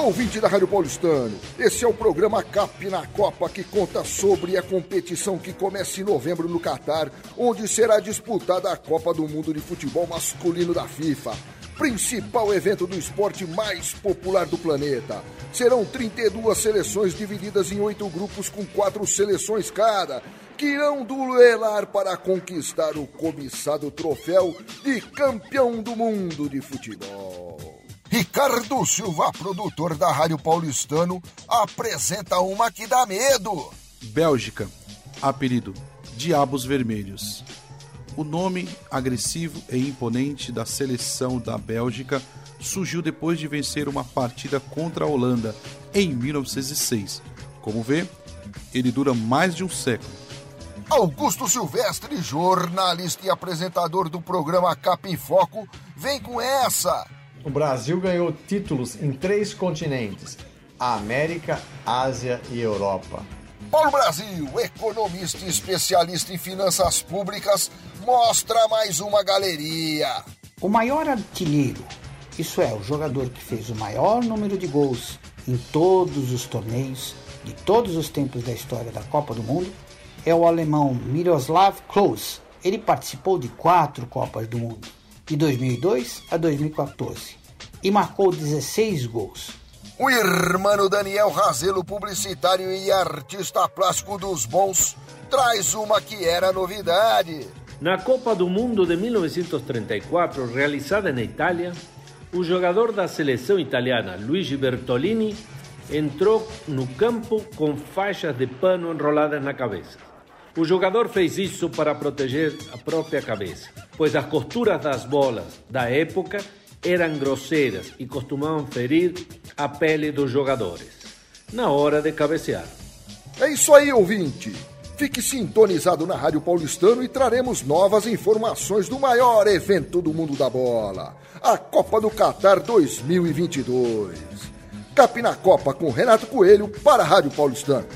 Alô, ouvinte da Rádio Paulistano. Esse é o programa Cap na Copa que conta sobre a competição que começa em novembro no Catar, onde será disputada a Copa do Mundo de Futebol Masculino da FIFA. Principal evento do esporte mais popular do planeta. Serão 32 seleções divididas em oito grupos com quatro seleções cada, que irão duelar para conquistar o cobiçado troféu de campeão do mundo de futebol. Ricardo Silva, produtor da Rádio Paulistano, apresenta uma que dá medo. Bélgica, apelido Diabos Vermelhos. O nome agressivo e imponente da seleção da Bélgica surgiu depois de vencer uma partida contra a Holanda em 1906. Como vê, ele dura mais de um século. Augusto Silvestre, jornalista e apresentador do programa Cap em Foco, vem com essa. O Brasil ganhou títulos em três continentes: América, Ásia e Europa. Paulo Brasil, economista e especialista em finanças públicas, mostra mais uma galeria. O maior artilheiro, isso é, o jogador que fez o maior número de gols em todos os torneios de todos os tempos da história da Copa do Mundo, é o alemão Miroslav Klose. Ele participou de quatro Copas do Mundo de 2002 a 2014 e marcou 16 gols. O irmão Daniel Razelo, publicitário e artista plástico dos bons, traz uma que era novidade. Na Copa do Mundo de 1934, realizada na Itália, o jogador da seleção italiana Luigi Bertolini entrou no campo com faixas de pano enroladas na cabeça. O jogador fez isso para proteger a própria cabeça, pois as costuras das bolas da época eram grosseiras e costumavam ferir a pele dos jogadores na hora de cabecear. É isso aí, ouvinte! Fique sintonizado na Rádio Paulistano e traremos novas informações do maior evento do mundo da bola, a Copa do Catar 2022. Cap na Copa com Renato Coelho para a Rádio Paulistano.